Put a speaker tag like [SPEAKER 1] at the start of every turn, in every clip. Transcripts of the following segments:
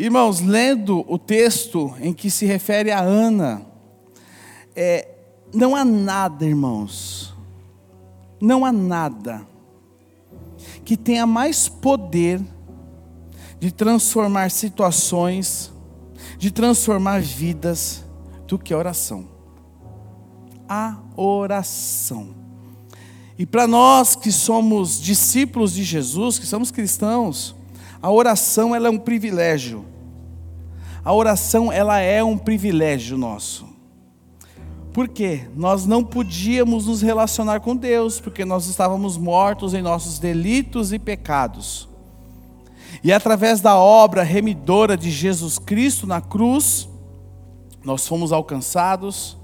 [SPEAKER 1] Irmãos, lendo o texto em que se refere a Ana, é, não há nada, irmãos, não há nada que tenha mais poder de transformar situações, de transformar vidas, do que a oração. A oração. E para nós que somos discípulos de Jesus, que somos cristãos, a oração ela é um privilégio. A oração ela é um privilégio nosso. Por quê? Nós não podíamos nos relacionar com Deus, porque nós estávamos mortos em nossos delitos e pecados. E através da obra remidora de Jesus Cristo na cruz, nós fomos alcançados,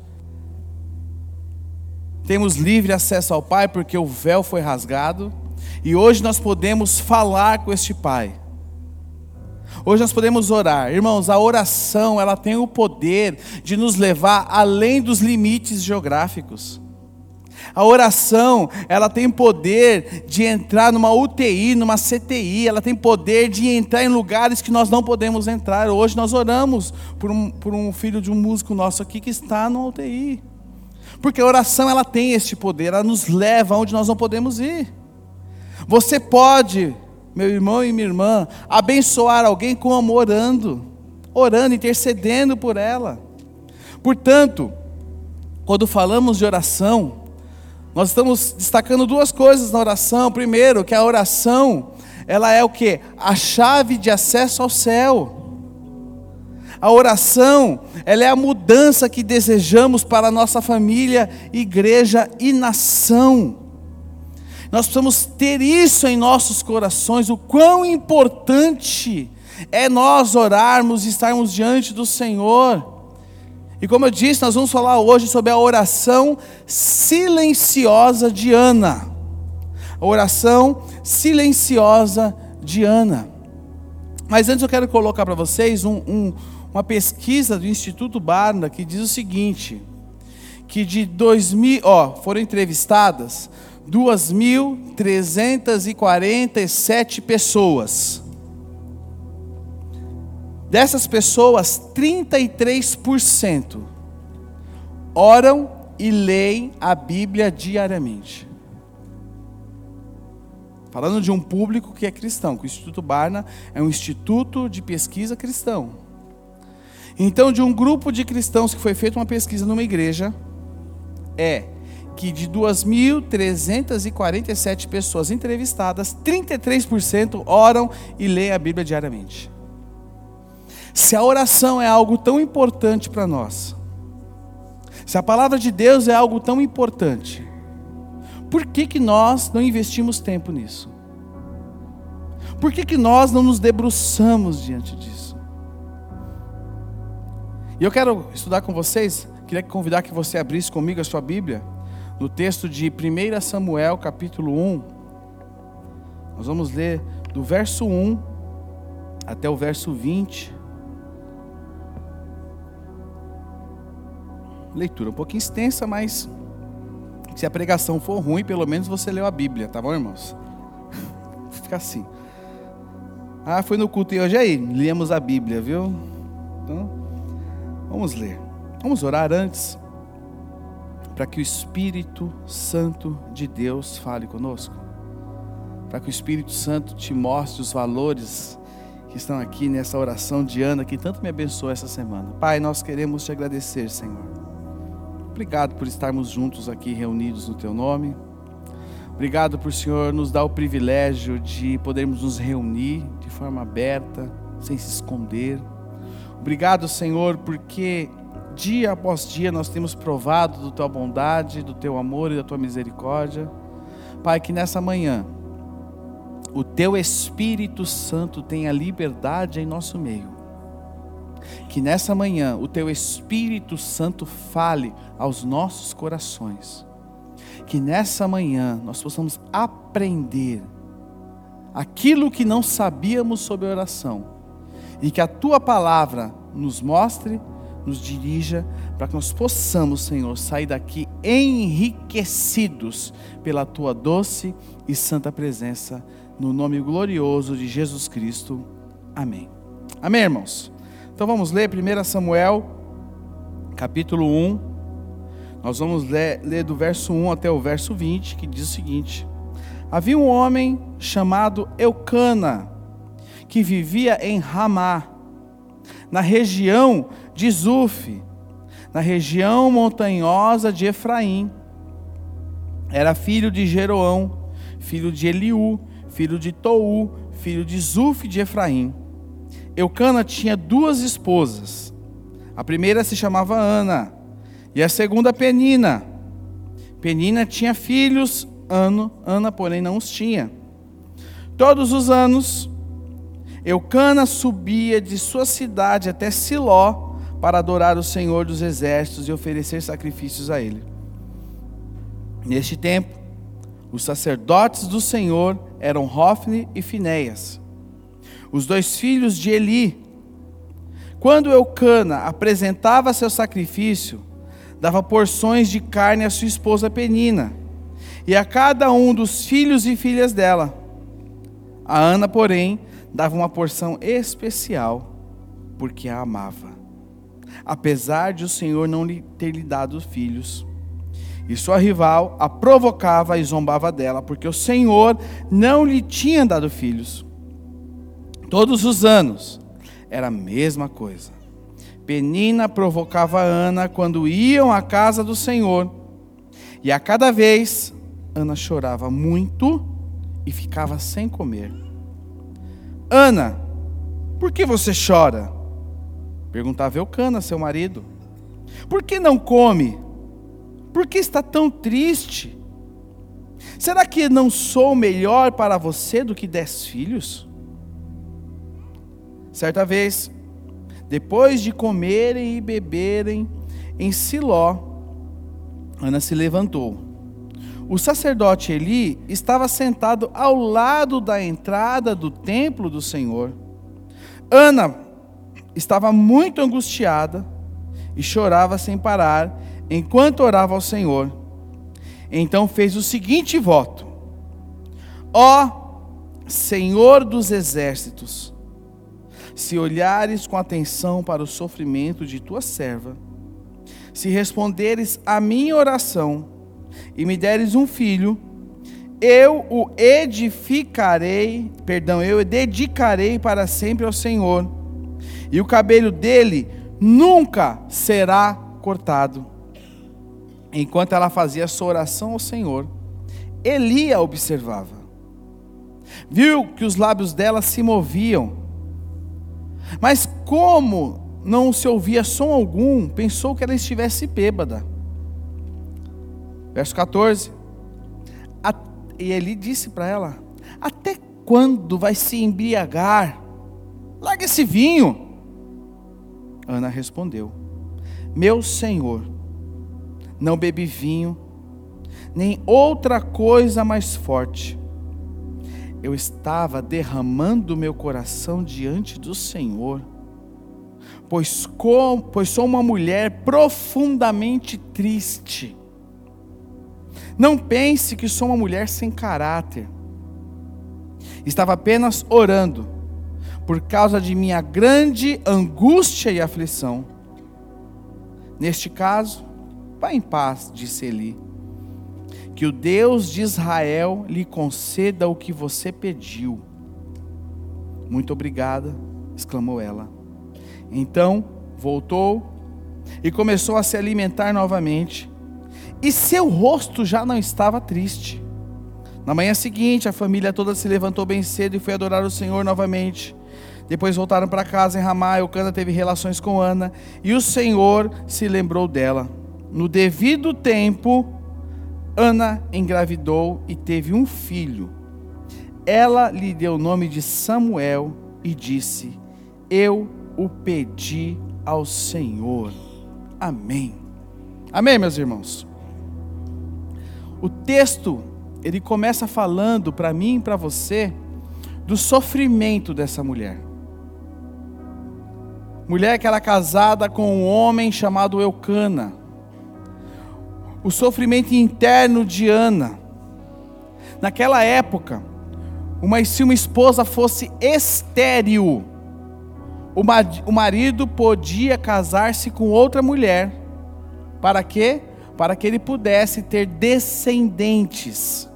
[SPEAKER 1] temos livre acesso ao Pai, porque o véu foi rasgado, e hoje nós podemos falar com este Pai. Hoje nós podemos orar. Irmãos, a oração, ela tem o poder de nos levar além dos limites geográficos. A oração, ela tem poder de entrar numa UTI, numa CTI, ela tem poder de entrar em lugares que nós não podemos entrar. Hoje nós oramos por um, por um filho de um músico nosso aqui que está numa UTI. Porque a oração, ela tem este poder, ela nos leva aonde nós não podemos ir. Você pode meu irmão e minha irmã, abençoar alguém como orando, orando, intercedendo por ela. Portanto, quando falamos de oração, nós estamos destacando duas coisas na oração. Primeiro, que a oração, ela é o que? A chave de acesso ao céu. A oração, ela é a mudança que desejamos para a nossa família, igreja e nação. Nós precisamos ter isso em nossos corações, o quão importante é nós orarmos e estarmos diante do Senhor. E como eu disse, nós vamos falar hoje sobre a oração silenciosa de Ana. A oração silenciosa de Ana. Mas antes eu quero colocar para vocês um, um, uma pesquisa do Instituto Barna que diz o seguinte: que de 2000, ó, foram entrevistadas 2.347 pessoas. Dessas pessoas, 33% oram e leem a Bíblia diariamente. Falando de um público que é cristão, que o Instituto Barna é um instituto de pesquisa cristão. Então, de um grupo de cristãos que foi feita uma pesquisa numa igreja, é que de 2.347 pessoas entrevistadas, 33% oram e leem a Bíblia diariamente. Se a oração é algo tão importante para nós, se a palavra de Deus é algo tão importante, por que, que nós não investimos tempo nisso? Por que, que nós não nos debruçamos diante disso? E eu quero estudar com vocês, queria convidar que você abrisse comigo a sua Bíblia no texto de 1 Samuel, capítulo 1. Nós vamos ler do verso 1 até o verso 20. Leitura um pouquinho extensa, mas se a pregação for ruim, pelo menos você leu a Bíblia, tá bom, irmãos? Fica assim. Ah, foi no culto e hoje aí, lemos a Bíblia, viu? Então, vamos ler. Vamos orar antes para que o Espírito Santo de Deus fale conosco, para que o Espírito Santo te mostre os valores que estão aqui nessa oração de Ana que tanto me abençoou essa semana. Pai, nós queremos te agradecer, Senhor. Obrigado por estarmos juntos aqui reunidos no Teu nome. Obrigado por, Senhor, nos dar o privilégio de podermos nos reunir de forma aberta, sem se esconder. Obrigado, Senhor, porque dia após dia nós temos provado do tua bondade, do teu amor e da tua misericórdia. Pai, que nessa manhã o teu Espírito Santo tenha liberdade em nosso meio. Que nessa manhã o teu Espírito Santo fale aos nossos corações. Que nessa manhã nós possamos aprender aquilo que não sabíamos sobre oração e que a tua palavra nos mostre nos dirija, para que nós possamos, Senhor, sair daqui enriquecidos pela tua doce e santa presença, no nome glorioso de Jesus Cristo. Amém. Amém, irmãos? Então vamos ler 1 Samuel, capítulo 1. Nós vamos ler, ler do verso 1 até o verso 20, que diz o seguinte: Havia um homem chamado Eucana, que vivia em Ramá, na região de Zuf, na região montanhosa de Efraim. Era filho de Jeroão, filho de Eliú, filho de Tou, filho de Zuf de Efraim. Eucana tinha duas esposas. A primeira se chamava Ana e a segunda Penina. Penina tinha filhos, Ano, Ana, porém, não os tinha. Todos os anos, Eucana subia de sua cidade até Siló para adorar o Senhor dos exércitos e oferecer sacrifícios a ele. Neste tempo, os sacerdotes do Senhor eram Hofni e Finéias, os dois filhos de Eli. Quando Eucana apresentava seu sacrifício, dava porções de carne à sua esposa Penina e a cada um dos filhos e filhas dela. A Ana, porém, dava uma porção especial, porque a amava, apesar de o Senhor não lhe ter lhe dado filhos. E sua rival a provocava e zombava dela, porque o Senhor não lhe tinha dado filhos. Todos os anos era a mesma coisa. Penina provocava Ana quando iam à casa do Senhor, e a cada vez Ana chorava muito e ficava sem comer. Ana, por que você chora? Perguntava Eucana, seu marido. Por que não come? Por que está tão triste? Será que não sou melhor para você do que dez filhos? Certa vez, depois de comerem e beberem em Siló, Ana se levantou. O sacerdote Eli estava sentado ao lado da entrada do templo do Senhor. Ana estava muito angustiada e chorava sem parar enquanto orava ao Senhor. Então fez o seguinte voto: Ó Senhor dos exércitos, se olhares com atenção para o sofrimento de tua serva, se responderes à minha oração e me deres um filho, eu o edificarei, perdão, eu dedicarei para sempre ao Senhor, e o cabelo dele nunca será cortado. Enquanto ela fazia sua oração ao Senhor, Eli a observava. Viu que os lábios dela se moviam, mas como não se ouvia som algum, pensou que ela estivesse bêbada. Verso 14. E Eli disse para ela: Até quando vai se embriagar? Larga esse vinho. Ana respondeu: Meu senhor, não bebi vinho, nem outra coisa mais forte. Eu estava derramando meu coração diante do Senhor, pois, com, pois sou uma mulher profundamente triste. Não pense que sou uma mulher sem caráter. Estava apenas orando, por causa de minha grande angústia e aflição. Neste caso, Vá em paz, disse Eli. Que o Deus de Israel lhe conceda o que você pediu. Muito obrigada, exclamou ela. Então voltou e começou a se alimentar novamente. E seu rosto já não estava triste. Na manhã seguinte, a família toda se levantou bem cedo e foi adorar o Senhor novamente. Depois voltaram para casa em Ramá. Eucana teve relações com Ana e o Senhor se lembrou dela. No devido tempo, Ana engravidou e teve um filho. Ela lhe deu o nome de Samuel e disse: Eu o pedi ao Senhor. Amém. Amém, meus irmãos. O texto, ele começa falando para mim e para você do sofrimento dessa mulher. Mulher que era casada com um homem chamado Eucana o sofrimento interno de Ana. Naquela época, uma, se uma esposa fosse estéril, o marido podia casar-se com outra mulher. Para quê? Para que ele pudesse ter descendentes.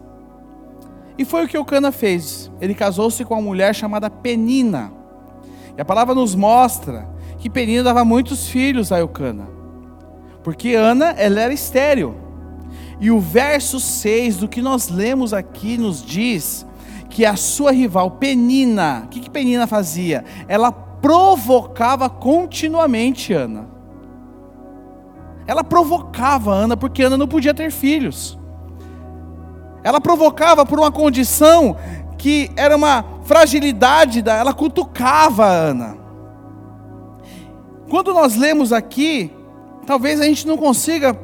[SPEAKER 1] E foi o que Eucana fez. Ele casou-se com uma mulher chamada Penina. E a palavra nos mostra que Penina dava muitos filhos a Eucana. Porque Ana, ela era estéril. E o verso 6 do que nós lemos aqui nos diz que a sua rival Penina, o que, que Penina fazia? Ela provocava continuamente Ana. Ela provocava Ana porque Ana não podia ter filhos. Ela provocava por uma condição que era uma fragilidade da, ela cutucava Ana. Quando nós lemos aqui, talvez a gente não consiga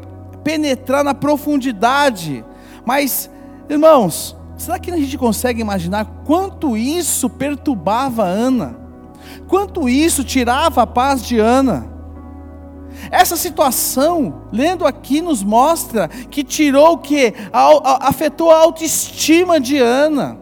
[SPEAKER 1] penetrar na profundidade, mas irmãos, será que a gente consegue imaginar quanto isso perturbava Ana? Quanto isso tirava a paz de Ana? Essa situação, lendo aqui, nos mostra que tirou o que? Afetou a autoestima de Ana.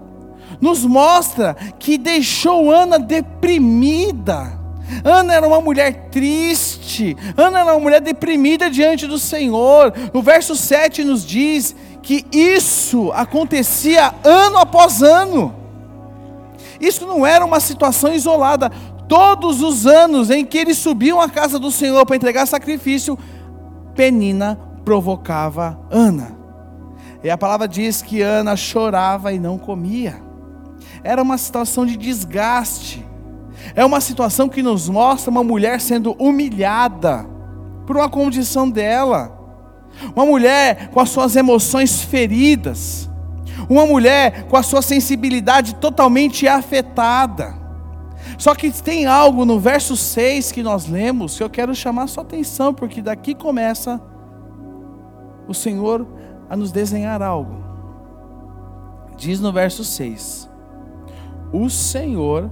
[SPEAKER 1] Nos mostra que deixou Ana deprimida. Ana era uma mulher triste. Ana era uma mulher deprimida diante do Senhor. No verso 7 nos diz que isso acontecia ano após ano. Isso não era uma situação isolada. Todos os anos em que eles subiam à casa do Senhor para entregar sacrifício, Penina provocava Ana. E a palavra diz que Ana chorava e não comia. Era uma situação de desgaste. É uma situação que nos mostra uma mulher sendo humilhada por uma condição dela. Uma mulher com as suas emoções feridas uma mulher com a sua sensibilidade totalmente afetada. Só que tem algo no verso 6 que nós lemos que eu quero chamar sua atenção, porque daqui começa o Senhor a nos desenhar algo. Diz no verso 6: O Senhor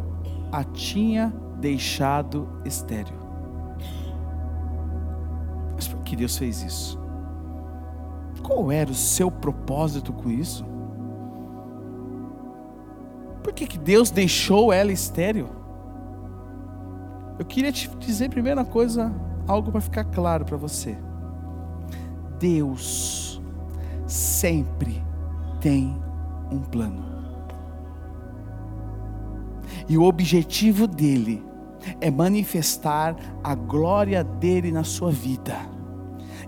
[SPEAKER 1] a tinha deixado estéril. Mas por que Deus fez isso? Qual era o seu propósito com isso? Por que, que Deus deixou ela estéril? Eu queria te dizer, primeira coisa, algo para ficar claro para você. Deus sempre tem um plano. E o objetivo dele é manifestar a glória dele na sua vida.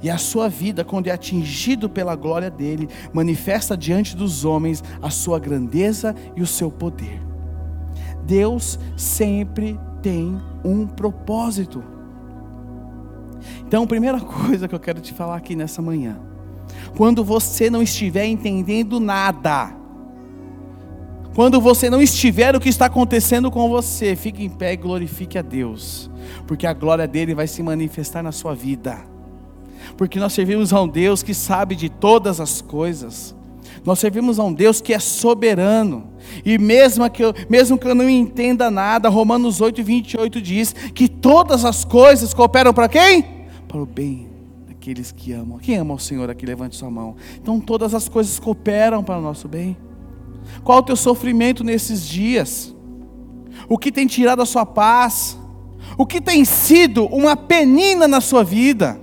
[SPEAKER 1] E a sua vida, quando é atingido pela glória dele, manifesta diante dos homens a sua grandeza e o seu poder. Deus sempre tem um propósito. Então, primeira coisa que eu quero te falar aqui nessa manhã, quando você não estiver entendendo nada, quando você não estiver o que está acontecendo com você, fique em pé e glorifique a Deus, porque a glória dele vai se manifestar na sua vida porque nós servimos a um Deus que sabe de todas as coisas. Nós servimos a um Deus que é soberano. E mesmo que eu, mesmo que eu não entenda nada, Romanos 8, 28 diz que todas as coisas cooperam para quem? Para o bem daqueles que amam. Quem ama o Senhor aqui, levante sua mão. Então todas as coisas cooperam para o nosso bem. Qual o teu sofrimento nesses dias? O que tem tirado a sua paz? O que tem sido uma penina na sua vida?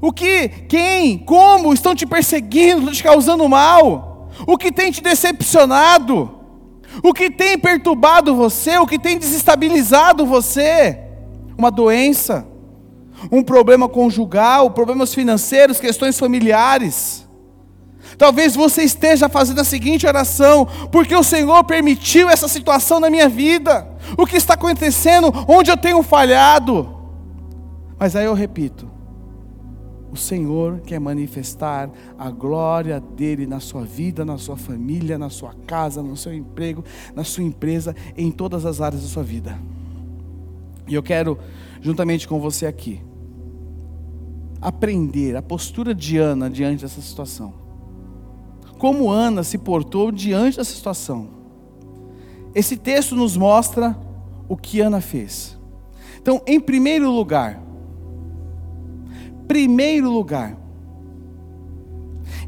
[SPEAKER 1] O que, quem, como estão te perseguindo, te causando mal? O que tem te decepcionado? O que tem perturbado você? O que tem desestabilizado você? Uma doença, um problema conjugal, problemas financeiros, questões familiares. Talvez você esteja fazendo a seguinte oração: porque o Senhor permitiu essa situação na minha vida? O que está acontecendo? Onde eu tenho falhado? Mas aí eu repito: o Senhor quer manifestar a glória dele na sua vida, na sua família, na sua casa, no seu emprego, na sua empresa, em todas as áreas da sua vida. E eu quero, juntamente com você aqui, aprender a postura de Ana diante dessa situação. Como Ana se portou diante dessa situação. Esse texto nos mostra o que Ana fez. Então, em primeiro lugar, primeiro lugar.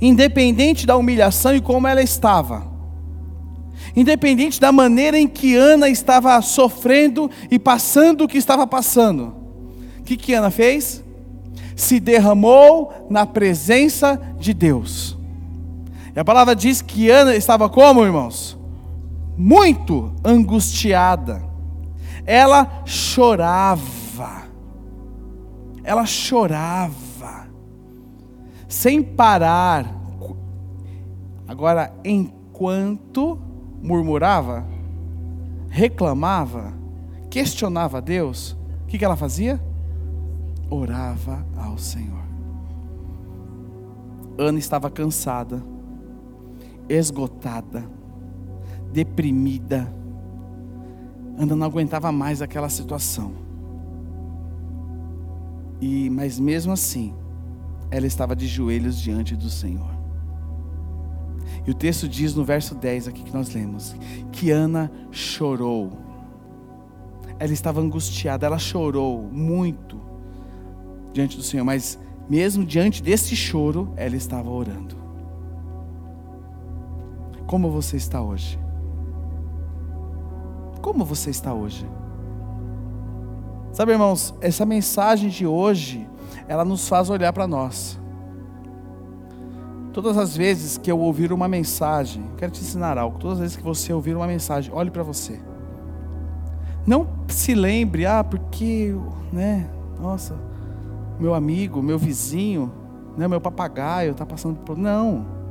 [SPEAKER 1] Independente da humilhação e como ela estava, independente da maneira em que Ana estava sofrendo e passando o que estava passando. O que, que Ana fez? Se derramou na presença de Deus. E a palavra diz que Ana estava como, irmãos? Muito angustiada. Ela chorava. Ela chorava. Sem parar. Agora, enquanto murmurava, reclamava, questionava Deus, o que, que ela fazia? Orava ao Senhor. Ana estava cansada, esgotada, deprimida. Ana não aguentava mais aquela situação. E mas mesmo assim, ela estava de joelhos diante do Senhor. E o texto diz no verso 10 aqui que nós lemos, que Ana chorou. Ela estava angustiada, ela chorou muito diante do Senhor, mas mesmo diante desse choro, ela estava orando. Como você está hoje? Como você está hoje? Sabe, irmãos, essa mensagem de hoje, ela nos faz olhar para nós. Todas as vezes que eu ouvir uma mensagem, quero te ensinar algo. Todas as vezes que você ouvir uma mensagem, olhe para você. Não se lembre, ah, porque, né? Nossa, meu amigo, meu vizinho, né, meu papagaio está passando por. Não.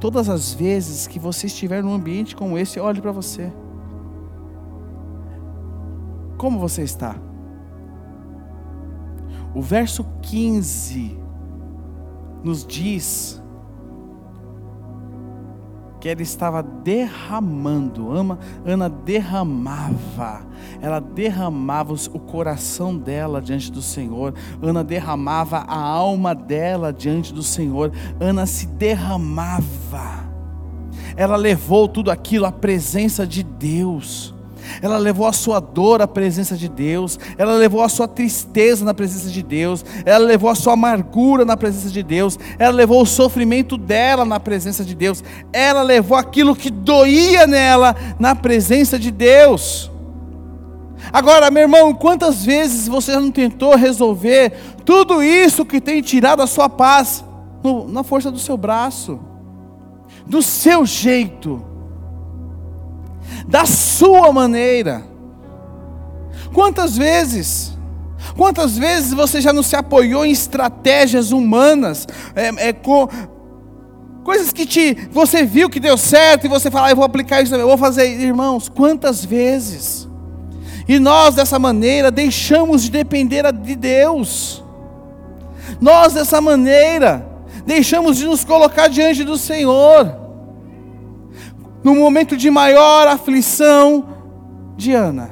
[SPEAKER 1] Todas as vezes que você estiver num ambiente como esse, olhe para você. Como você está? O verso 15 nos diz que ela estava derramando, Ana, Ana derramava, ela derramava o coração dela diante do Senhor, Ana derramava a alma dela diante do Senhor, Ana se derramava, ela levou tudo aquilo à presença de Deus ela levou a sua dor à presença de Deus, ela levou a sua tristeza na presença de Deus, ela levou a sua amargura na presença de Deus, ela levou o sofrimento dela na presença de Deus, ela levou aquilo que doía nela na presença de Deus. Agora, meu irmão, quantas vezes você não tentou resolver tudo isso que tem tirado a sua paz no, na força do seu braço, do seu jeito? Da sua maneira. Quantas vezes? Quantas vezes você já não se apoiou em estratégias humanas, é, é, coisas que te, você viu que deu certo e você fala, ah, eu vou aplicar isso, eu vou fazer, irmãos, quantas vezes? E nós dessa maneira deixamos de depender de Deus. Nós dessa maneira deixamos de nos colocar diante do Senhor no momento de maior aflição de Ana.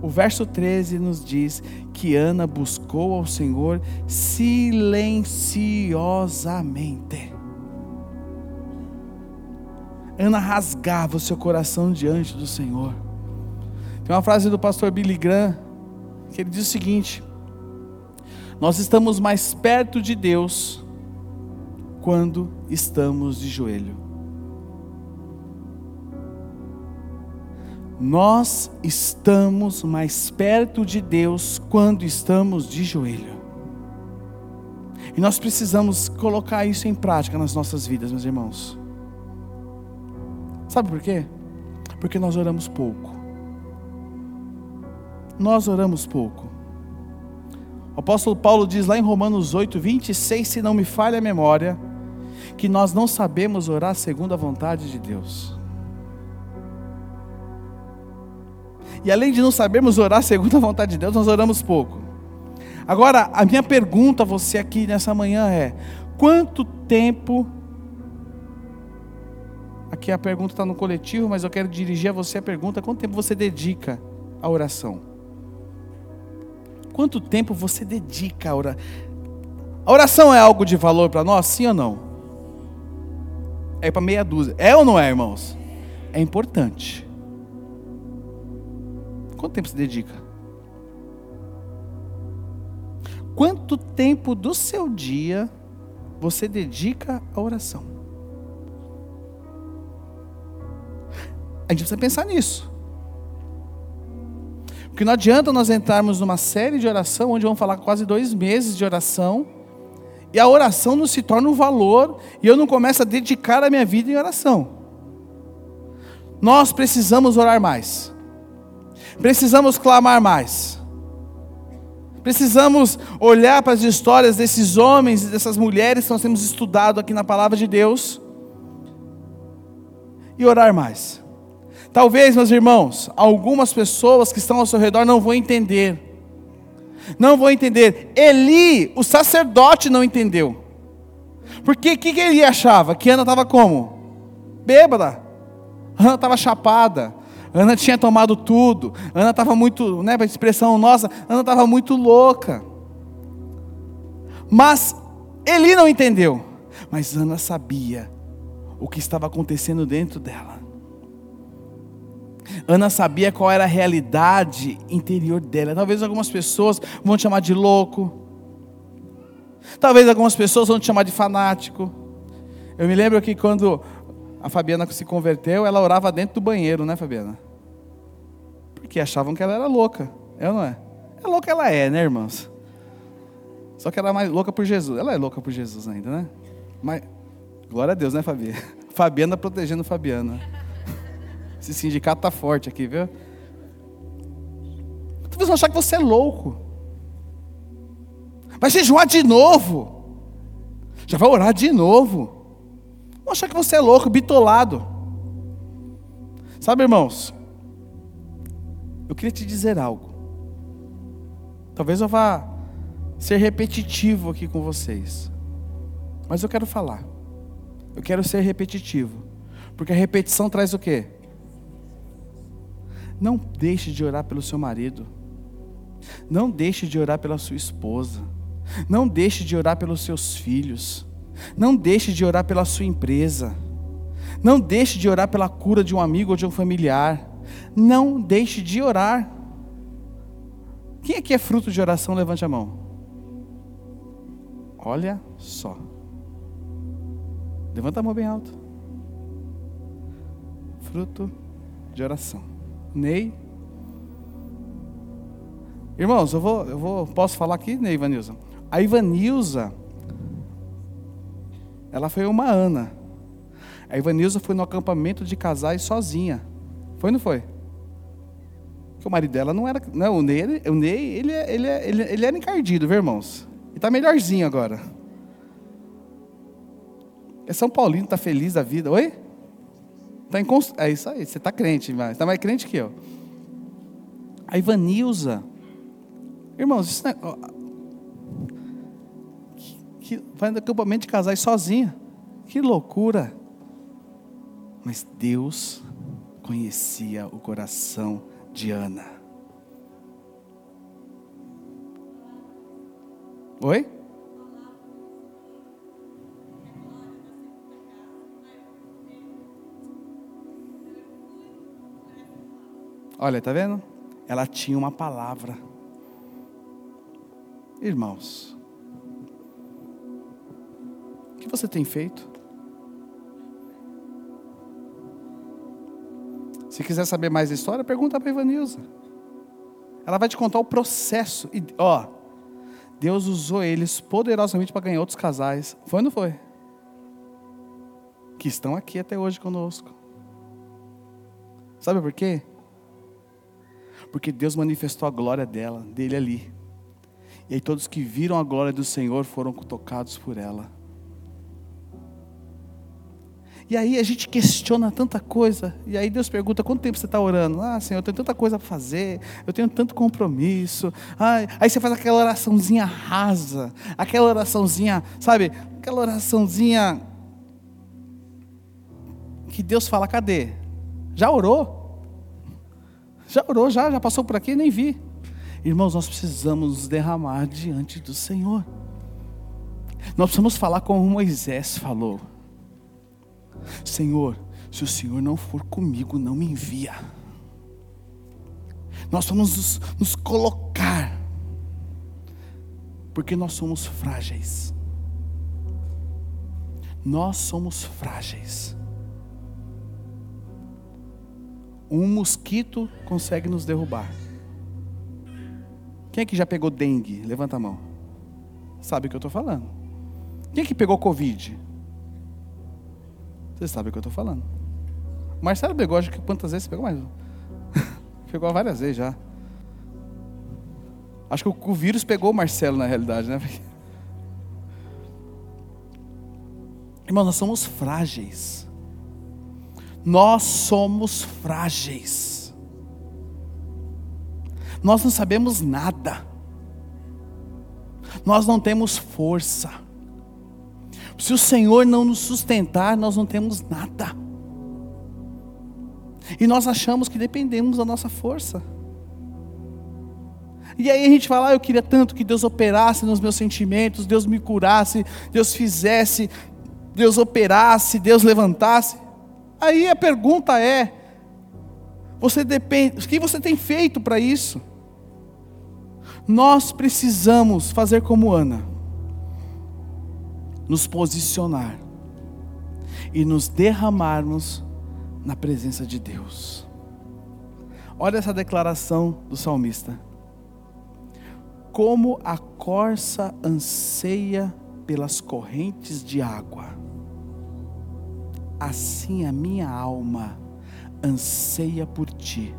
[SPEAKER 1] O verso 13 nos diz que Ana buscou ao Senhor silenciosamente. Ana rasgava o seu coração diante do Senhor. Tem uma frase do pastor Billy Graham que ele diz o seguinte: Nós estamos mais perto de Deus quando estamos de joelho. Nós estamos mais perto de Deus quando estamos de joelho. E nós precisamos colocar isso em prática nas nossas vidas, meus irmãos. Sabe por quê? Porque nós oramos pouco. Nós oramos pouco. O apóstolo Paulo diz lá em Romanos 8, 26, se não me falha a memória, que nós não sabemos orar segundo a vontade de Deus. E além de não sabermos orar segundo a vontade de Deus, nós oramos pouco. Agora, a minha pergunta a você aqui nessa manhã é: quanto tempo. Aqui a pergunta está no coletivo, mas eu quero dirigir a você a pergunta: quanto tempo você dedica à oração? Quanto tempo você dedica à oração? A oração é algo de valor para nós, sim ou não? É para meia dúzia. É ou não é, irmãos? É importante. Quanto tempo você dedica? Quanto tempo do seu dia você dedica à oração? A gente precisa pensar nisso. Porque não adianta nós entrarmos numa série de oração, onde vamos falar quase dois meses de oração, e a oração não se torna um valor, e eu não começo a dedicar a minha vida em oração. Nós precisamos orar mais, precisamos clamar mais, precisamos olhar para as histórias desses homens e dessas mulheres que nós temos estudado aqui na palavra de Deus e orar mais. Talvez, meus irmãos, algumas pessoas que estão ao seu redor não vão entender. Não vão entender. Eli, o sacerdote, não entendeu. Porque o que, que ele achava? Que Ana estava como? Bêbada. Ana estava chapada. Ana tinha tomado tudo. Ana estava muito, né, para expressão nossa, Ana estava muito louca. Mas Eli não entendeu. Mas Ana sabia o que estava acontecendo dentro dela. Ana sabia qual era a realidade interior dela. Talvez algumas pessoas vão te chamar de louco. Talvez algumas pessoas vão te chamar de fanático. Eu me lembro que quando a Fabiana se converteu, ela orava dentro do banheiro, né, Fabiana? Porque achavam que ela era louca. É ou não é? É louca ela é, né, irmãos? Só que ela é mais louca por Jesus. Ela é louca por Jesus ainda, né? Mas Glória a Deus, né, Fabi? Fabiana protegendo Fabiana. Esse sindicato tá forte aqui, viu? Talvez vão achar que você é louco. Vai jejuar de novo. Já vai orar de novo. Vão achar que você é louco, bitolado. Sabe, irmãos? Eu queria te dizer algo. Talvez eu vá ser repetitivo aqui com vocês. Mas eu quero falar. Eu quero ser repetitivo. Porque a repetição traz o quê? Não deixe de orar pelo seu marido. Não deixe de orar pela sua esposa. Não deixe de orar pelos seus filhos. Não deixe de orar pela sua empresa. Não deixe de orar pela cura de um amigo ou de um familiar. Não deixe de orar. Quem aqui é fruto de oração? Levante a mão. Olha só. Levanta a mão bem alto. Fruto de oração. Ney. Irmãos, eu vou, eu vou, posso falar aqui, Ney Ivanilza? A Ivanilza, ela foi uma Ana. A Ivanilza foi no acampamento de casais sozinha. Foi ou não foi? Porque o marido dela não era. Não, o Ney, ele, o Ney ele, ele, ele, ele era encardido, viu, irmãos? Ele está melhorzinho agora. É São Paulino, está feliz da vida. Oi? Tá em const... É isso aí, você está crente, mas está mais crente que eu. A Ivanilza. Irmãos, isso não é... que, no acampamento de casais sozinha. Que loucura. Mas Deus conhecia o coração de Ana. Oi? Olha, tá vendo? Ela tinha uma palavra. Irmãos, você tem feito? Se quiser saber mais da história, pergunta para a Ivanilza. Ela vai te contar o processo. E, ó, Deus usou eles poderosamente para ganhar outros casais. Foi ou não foi? Que estão aqui até hoje conosco. Sabe por quê? porque Deus manifestou a glória dela, dele ali. E aí todos que viram a glória do Senhor foram tocados por ela. E aí a gente questiona tanta coisa, e aí Deus pergunta: quanto tempo você está orando? Ah, Senhor, eu tenho tanta coisa para fazer, eu tenho tanto compromisso. Ah, aí você faz aquela oraçãozinha rasa, aquela oraçãozinha, sabe? Aquela oraçãozinha que Deus fala: cadê? Já orou? Já orou, já, já passou por aqui, nem vi. Irmãos, nós precisamos nos derramar diante do Senhor. Nós precisamos falar como Moisés falou: Senhor, se o Senhor não for comigo, não me envia. Nós vamos nos, nos colocar, porque nós somos frágeis. Nós somos frágeis. Um mosquito consegue nos derrubar. Quem é que já pegou dengue? Levanta a mão. Sabe o que eu estou falando. Quem é que pegou Covid? Você sabe o que eu estou falando. Marcelo pegou, acho que quantas vezes você pegou mais? pegou várias vezes já. Acho que o, vírus pegou o Marcelo na realidade, né? Irmão, nós somos frágeis. Nós somos frágeis. Nós não sabemos nada. Nós não temos força. Se o Senhor não nos sustentar, nós não temos nada. E nós achamos que dependemos da nossa força. E aí a gente fala, ah, eu queria tanto que Deus operasse nos meus sentimentos, Deus me curasse, Deus fizesse, Deus operasse, Deus levantasse. Aí a pergunta é: você depende, o que você tem feito para isso? Nós precisamos fazer como Ana, nos posicionar e nos derramarmos na presença de Deus. Olha essa declaração do salmista. Como a corça anseia pelas correntes de água, assim a minha alma anseia por ti.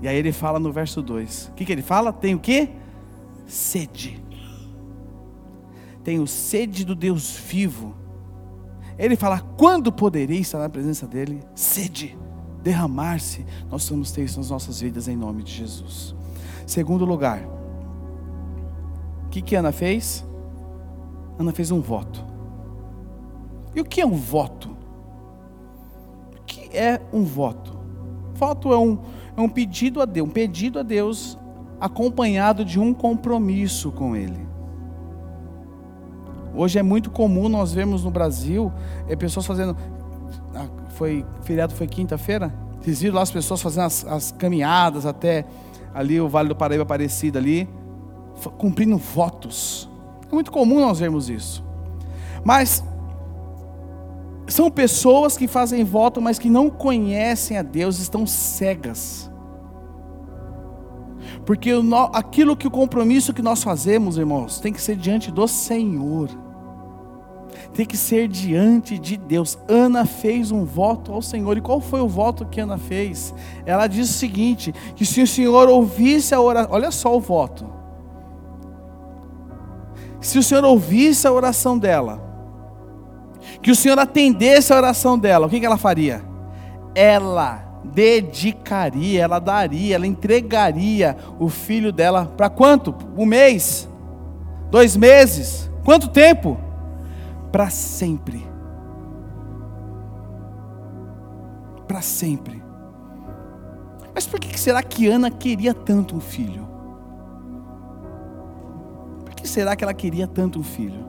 [SPEAKER 1] E aí ele fala no verso 2: o que, que ele fala? Tem o que? Sede. Tenho sede do Deus vivo. Ele fala: quando poderei estar na presença dele? Sede, derramar-se. Nós somos ter isso nas nossas vidas em nome de Jesus. Segundo lugar, o que, que Ana fez? Ana fez um voto. E o que é um voto? O que é um voto? Voto é um, é um pedido a Deus, um pedido a Deus acompanhado de um compromisso com Ele. Hoje é muito comum nós vermos no Brasil é, pessoas fazendo. Ah, foi feriado foi quinta-feira. Vocês viram lá as pessoas fazendo as, as, caminhadas até ali o Vale do Paraíba Aparecida ali, cumprindo votos. É muito comum nós vermos isso. Mas são pessoas que fazem voto, mas que não conhecem a Deus, estão cegas. Porque aquilo que o compromisso que nós fazemos, irmãos, tem que ser diante do Senhor. Tem que ser diante de Deus. Ana fez um voto ao Senhor. E qual foi o voto que Ana fez? Ela diz o seguinte: que se o Senhor ouvisse a oração, olha só o voto. Se o Senhor ouvisse a oração dela, que o Senhor atendesse a oração dela, o que, que ela faria? Ela dedicaria, ela daria, ela entregaria o filho dela para quanto? Um mês? Dois meses? Quanto tempo? Para sempre. Para sempre. Mas por que será que Ana queria tanto um filho? Por que será que ela queria tanto um filho?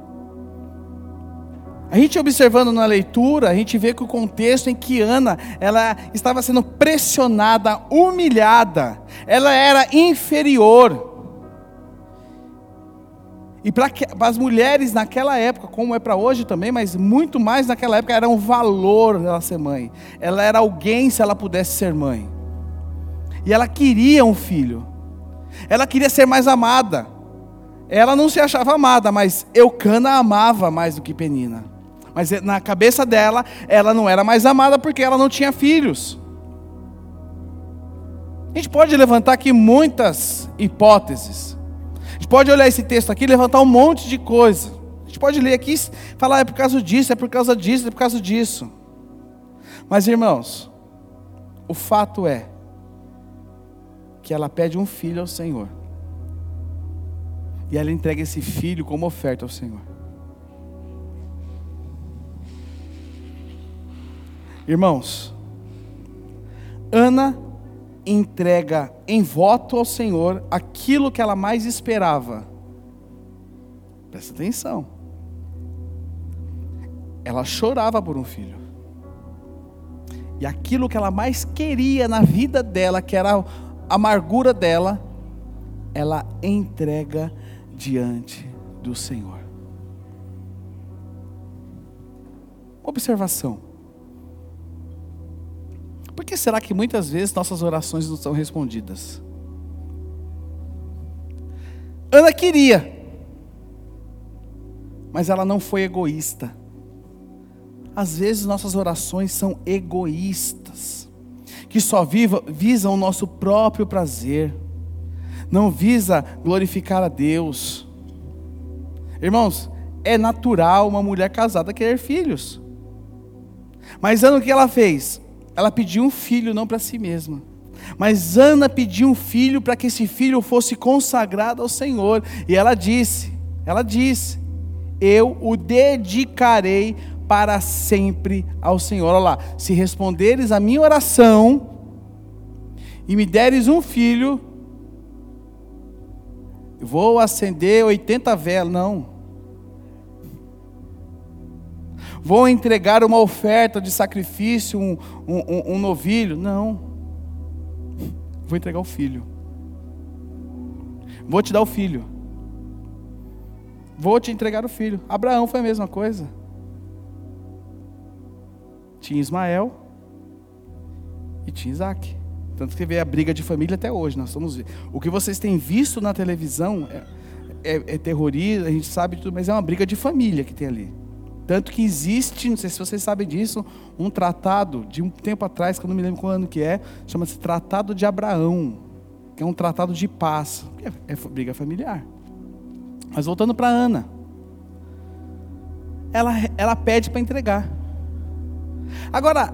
[SPEAKER 1] A gente observando na leitura, a gente vê que o contexto em que Ana, ela estava sendo pressionada, humilhada, ela era inferior. E para as mulheres naquela época, como é para hoje também, mas muito mais naquela época, era um valor ela ser mãe. Ela era alguém se ela pudesse ser mãe. E ela queria um filho. Ela queria ser mais amada. Ela não se achava amada, mas Eucana amava mais do que Penina. Mas na cabeça dela, ela não era mais amada porque ela não tinha filhos. A gente pode levantar aqui muitas hipóteses. Gente pode olhar esse texto aqui e levantar um monte de coisa. A gente pode ler aqui e falar, é por causa disso, é por causa disso, é por causa disso. Mas irmãos, o fato é que ela pede um filho ao Senhor. E ela entrega esse filho como oferta ao Senhor. Irmãos, Ana entrega em voto ao Senhor aquilo que ela mais esperava. Presta atenção. Ela chorava por um filho. E aquilo que ela mais queria na vida dela, que era a amargura dela, ela entrega diante do Senhor. Observação. Por que será que muitas vezes nossas orações não são respondidas? Ana queria, mas ela não foi egoísta. Às vezes nossas orações são egoístas, que só viva, visam o nosso próprio prazer, não visa glorificar a Deus. Irmãos, é natural uma mulher casada querer filhos. Mas Ana o que ela fez? Ela pediu um filho não para si mesma. Mas Ana pediu um filho para que esse filho fosse consagrado ao Senhor. E ela disse: Ela disse: Eu o dedicarei para sempre ao Senhor. Olha lá, se responderes a minha oração e me deres um filho, vou acender 80 velas. Não. Vou entregar uma oferta de sacrifício, um, um, um novilho. Não. Vou entregar o filho. Vou te dar o filho. Vou te entregar o filho. Abraão foi a mesma coisa. Tinha Ismael e tinha Isaac. Tanto que vê a briga de família até hoje. Nós estamos O que vocês têm visto na televisão é, é, é terrorismo, a gente sabe tudo, mas é uma briga de família que tem ali. Tanto que existe, não sei se vocês sabem disso, um tratado de um tempo atrás, que eu não me lembro qual ano que é, chama-se Tratado de Abraão, que é um tratado de paz. É, é briga familiar. Mas voltando para Ana. Ela, ela pede para entregar. Agora,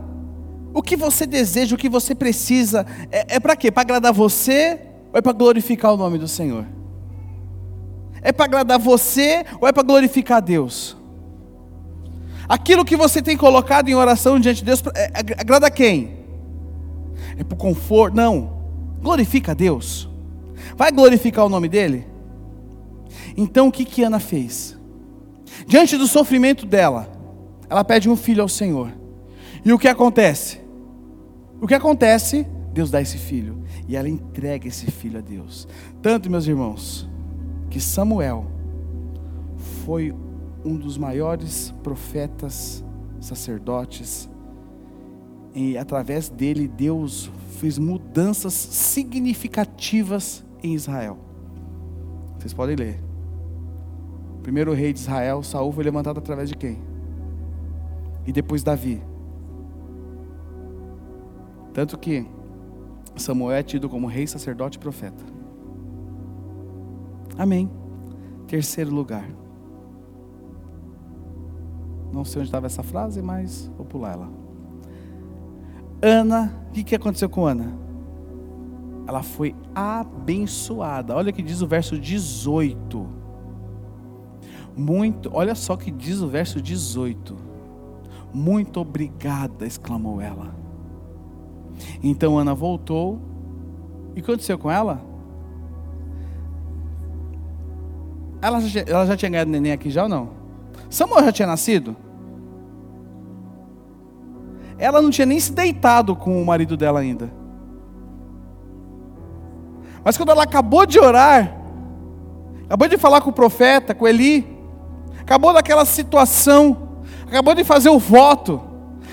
[SPEAKER 1] o que você deseja, o que você precisa, é, é para quê? Para agradar você ou é para glorificar o nome do Senhor? É para agradar você ou é para glorificar Deus? Aquilo que você tem colocado em oração diante de Deus, é, agrada quem? É para o conforto? Não. Glorifica a Deus. Vai glorificar o nome dEle? Então o que, que Ana fez? Diante do sofrimento dela, ela pede um filho ao Senhor. E o que acontece? O que acontece? Deus dá esse filho. E ela entrega esse filho a Deus. Tanto, meus irmãos, que Samuel foi um dos maiores profetas, sacerdotes, e através dele Deus fez mudanças significativas em Israel. Vocês podem ler. O primeiro rei de Israel, Saul, foi levantado através de quem? E depois Davi. Tanto que Samuel é tido como rei, sacerdote e profeta. Amém. Terceiro lugar. Não sei onde estava essa frase, mas vou pular ela. Ana, o que, que aconteceu com Ana? Ela foi abençoada. Olha o que diz o verso 18. Muito, olha só o que diz o verso 18. Muito obrigada, exclamou ela. Então Ana voltou. E o que aconteceu com ela? Ela já, ela já tinha ganhado neném aqui já ou não? Samuel já tinha nascido? Ela não tinha nem se deitado com o marido dela ainda. Mas quando ela acabou de orar, acabou de falar com o profeta, com Eli, acabou daquela situação, acabou de fazer o voto,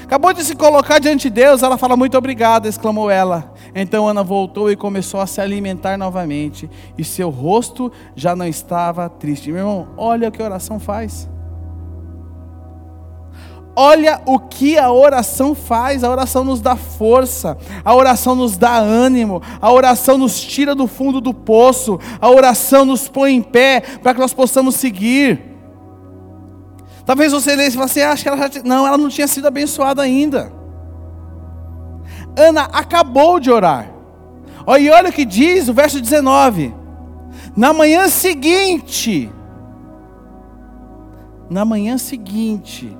[SPEAKER 1] acabou de se colocar diante de Deus, ela fala: Muito obrigada, exclamou ela. Então Ana voltou e começou a se alimentar novamente, e seu rosto já não estava triste. Meu irmão, olha o que a oração faz. Olha o que a oração faz. A oração nos dá força, a oração nos dá ânimo, a oração nos tira do fundo do poço, a oração nos põe em pé para que nós possamos seguir. Talvez você leia e fale assim: ah, acho que ela já não, ela não tinha sido abençoada ainda. Ana acabou de orar. E olha o que diz o verso 19: Na manhã seguinte, na manhã seguinte,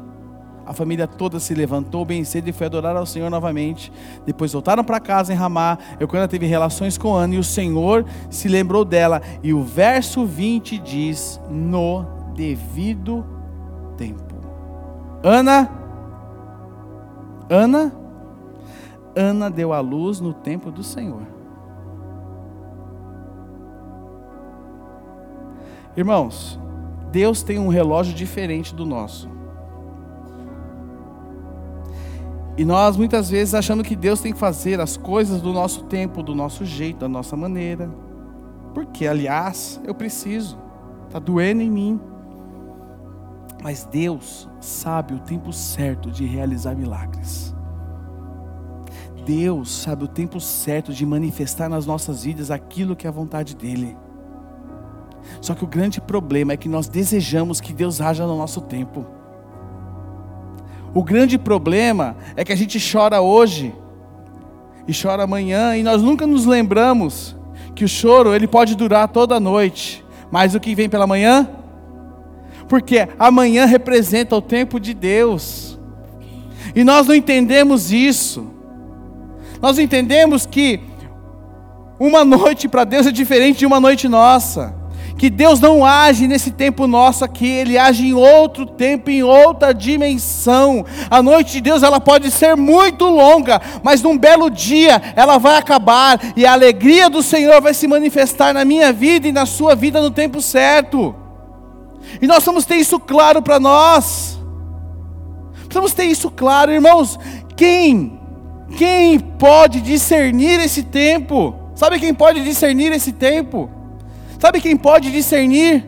[SPEAKER 1] a família toda se levantou bem cedo e foi adorar ao Senhor novamente. Depois voltaram para casa em Ramá. Eucana teve relações com Ana e o Senhor se lembrou dela. E o verso 20 diz: No devido tempo. Ana, Ana, Ana deu à luz no tempo do Senhor. Irmãos, Deus tem um relógio diferente do nosso. E nós muitas vezes achamos que Deus tem que fazer as coisas do nosso tempo, do nosso jeito, da nossa maneira. Porque, aliás, eu preciso. Está doendo em mim. Mas Deus sabe o tempo certo de realizar milagres. Deus sabe o tempo certo de manifestar nas nossas vidas aquilo que é a vontade dEle. Só que o grande problema é que nós desejamos que Deus haja no nosso tempo. O grande problema é que a gente chora hoje e chora amanhã e nós nunca nos lembramos que o choro ele pode durar toda a noite, mas o que vem pela manhã? Porque amanhã representa o tempo de Deus. E nós não entendemos isso. Nós entendemos que uma noite para Deus é diferente de uma noite nossa que Deus não age nesse tempo nosso aqui, Ele age em outro tempo, em outra dimensão. A noite de Deus ela pode ser muito longa, mas num belo dia ela vai acabar e a alegria do Senhor vai se manifestar na minha vida e na sua vida no tempo certo. E nós vamos ter isso claro para nós. Precisamos ter isso claro, irmãos. Quem, quem pode discernir esse tempo? Sabe quem pode discernir esse tempo? Sabe quem pode discernir?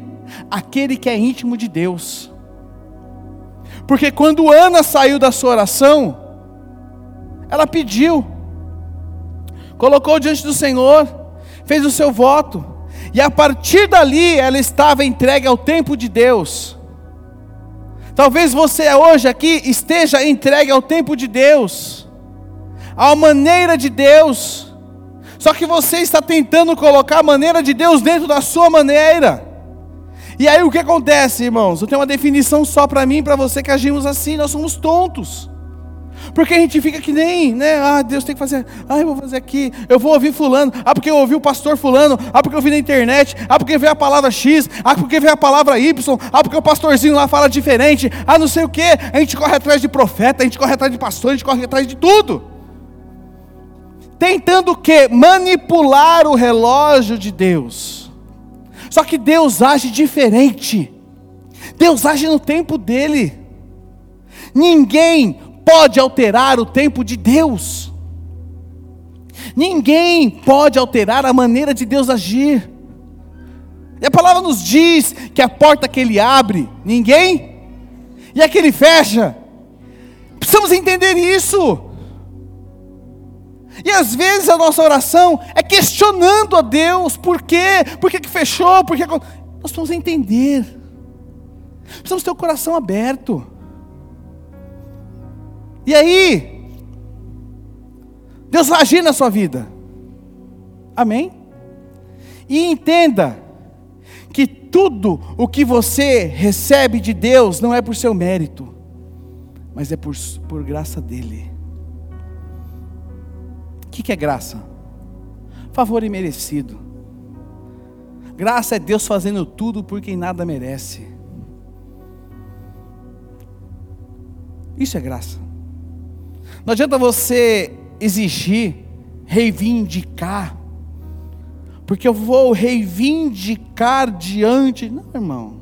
[SPEAKER 1] Aquele que é íntimo de Deus. Porque quando Ana saiu da sua oração, ela pediu, colocou diante do Senhor, fez o seu voto, e a partir dali ela estava entregue ao tempo de Deus. Talvez você hoje aqui esteja entregue ao tempo de Deus, à maneira de Deus. Só que você está tentando colocar a maneira de Deus dentro da sua maneira. E aí o que acontece, irmãos? Eu tenho uma definição só para mim para você que agimos assim, nós somos tontos. Porque a gente fica que nem, né? Ah, Deus tem que fazer. Ah, eu vou fazer aqui. Eu vou ouvir fulano. Ah, porque eu ouvi o pastor fulano. Ah, porque eu vi na internet. Ah, porque veio a palavra X. Ah, porque veio a palavra Y. Ah, porque o pastorzinho lá fala diferente. Ah, não sei o que. A gente corre atrás de profeta, a gente corre atrás de pastor, a gente corre atrás de tudo tentando o? Manipular o relógio de Deus. Só que Deus age diferente. Deus age no tempo dele. Ninguém pode alterar o tempo de Deus. Ninguém pode alterar a maneira de Deus agir. E a palavra nos diz que a porta que ele abre, ninguém, e a que ele fecha. Precisamos entender isso. E às vezes a nossa oração é questionando a Deus, por quê? Por que, que fechou? Por que... Nós precisamos entender. Precisamos ter o coração aberto. E aí, Deus vai agir na sua vida. Amém? E entenda que tudo o que você recebe de Deus não é por seu mérito, mas é por, por graça dEle. O que, que é graça? Favor imerecido. Graça é Deus fazendo tudo por quem nada merece. Isso é graça. Não adianta você exigir, reivindicar, porque eu vou reivindicar diante. Não, irmão.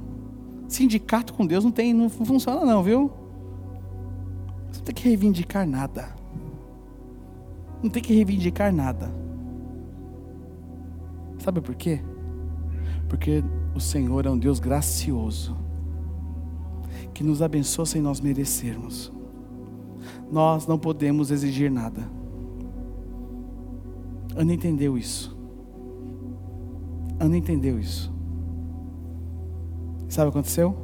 [SPEAKER 1] Sindicato com Deus não tem, não funciona não, viu? Você não tem que reivindicar nada não tem que reivindicar nada. Sabe por quê? Porque o Senhor é um Deus gracioso, que nos abençoa sem nós merecermos. Nós não podemos exigir nada. Ana entendeu isso. Ana entendeu isso. Sabe o que aconteceu?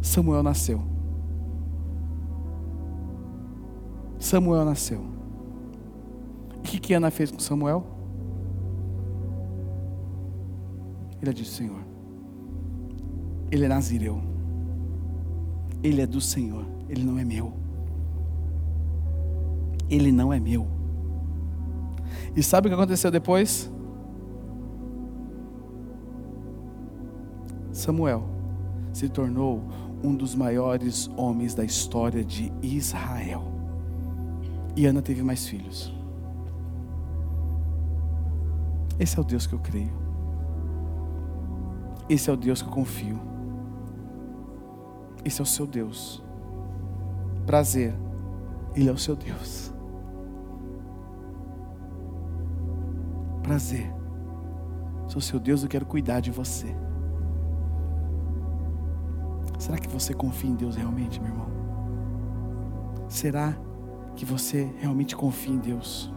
[SPEAKER 1] Samuel nasceu. Samuel nasceu. O que, que Ana fez com Samuel? Ele disse: Senhor, ele é nazireu, ele é do Senhor, ele não é meu. Ele não é meu. E sabe o que aconteceu depois? Samuel se tornou um dos maiores homens da história de Israel. E Ana teve mais filhos. Esse é o Deus que eu creio. Esse é o Deus que eu confio. Esse é o seu Deus. prazer, Ele é o seu Deus. Prazer, sou seu Deus, eu quero cuidar de você. Será que você confia em Deus realmente, meu irmão? Será que você realmente confia em Deus?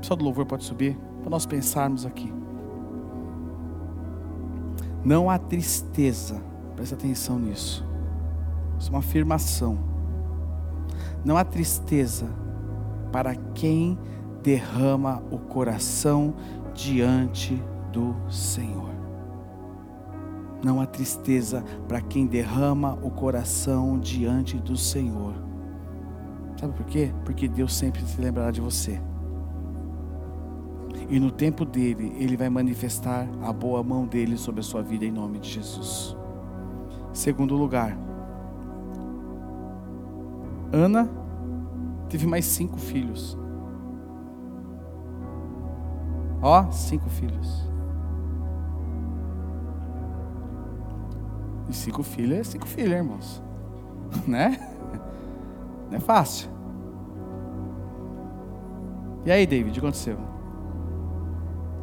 [SPEAKER 1] Só do louvor pode subir para nós pensarmos aqui. Não há tristeza, presta atenção nisso. Isso é uma afirmação. Não há tristeza para quem derrama o coração diante do Senhor. Não há tristeza para quem derrama o coração diante do Senhor. Sabe por quê? Porque Deus sempre se lembrará de você. E no tempo dele, ele vai manifestar a boa mão dele sobre a sua vida em nome de Jesus. Segundo lugar, Ana teve mais cinco filhos. Ó, cinco filhos. E cinco filhos é cinco filhos, irmãos. Né? Não é fácil. E aí, David, o que aconteceu?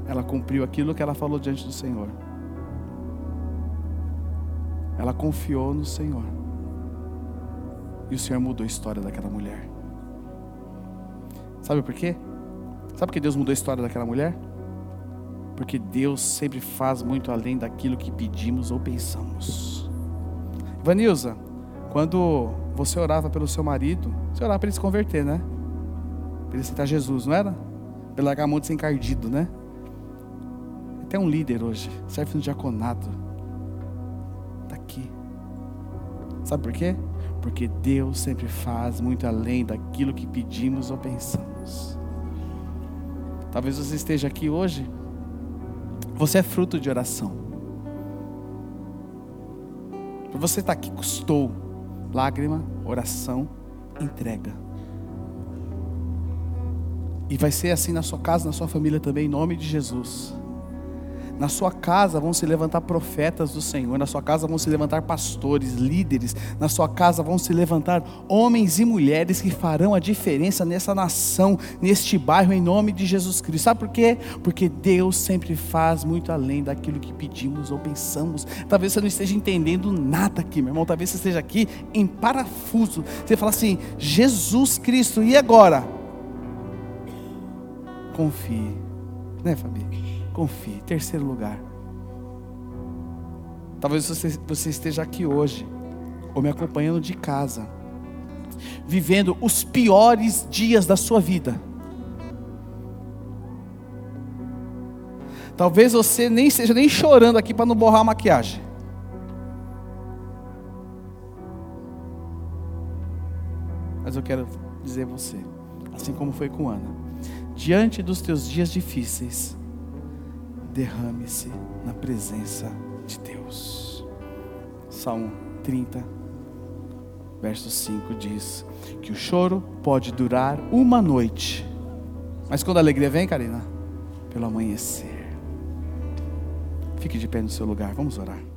[SPEAKER 1] ela cumpriu aquilo que ela falou diante do Senhor. Ela confiou no Senhor. E o Senhor mudou a história daquela mulher. Sabe por quê? Sabe por que Deus mudou a história daquela mulher? Porque Deus sempre faz muito além daquilo que pedimos ou pensamos. Vanilza, quando você orava pelo seu marido, você orava para ele se converter, né? Para ele aceitar Jesus, não era? Para ele largar a mão de ser encardido, né? até um líder hoje, serve no diaconato. Está aqui. Sabe por quê? Porque Deus sempre faz muito além daquilo que pedimos ou pensamos. Talvez você esteja aqui hoje, você é fruto de oração. Você estar aqui custou lágrima, oração, entrega. E vai ser assim na sua casa, na sua família também, em nome de Jesus. Na sua casa vão se levantar profetas do Senhor, na sua casa vão se levantar pastores, líderes, na sua casa vão se levantar homens e mulheres que farão a diferença nessa nação, neste bairro, em nome de Jesus Cristo. Sabe por quê? Porque Deus sempre faz muito além daquilo que pedimos ou pensamos. Talvez você não esteja entendendo nada aqui, meu irmão, talvez você esteja aqui em parafuso. Você fala assim: Jesus Cristo, e agora? Confie, né, Fabi? Confie. Terceiro lugar. Talvez você, você esteja aqui hoje, ou me acompanhando de casa, vivendo os piores dias da sua vida. Talvez você nem esteja nem chorando aqui para não borrar a maquiagem. Mas eu quero dizer a você, assim como foi com Ana, diante dos teus dias difíceis, derrame-se na presença de Deus. Salmo 30, verso 5 diz que o choro pode durar uma noite, mas quando a alegria vem, Karina, pelo amanhecer. Fique de pé no seu lugar, vamos orar.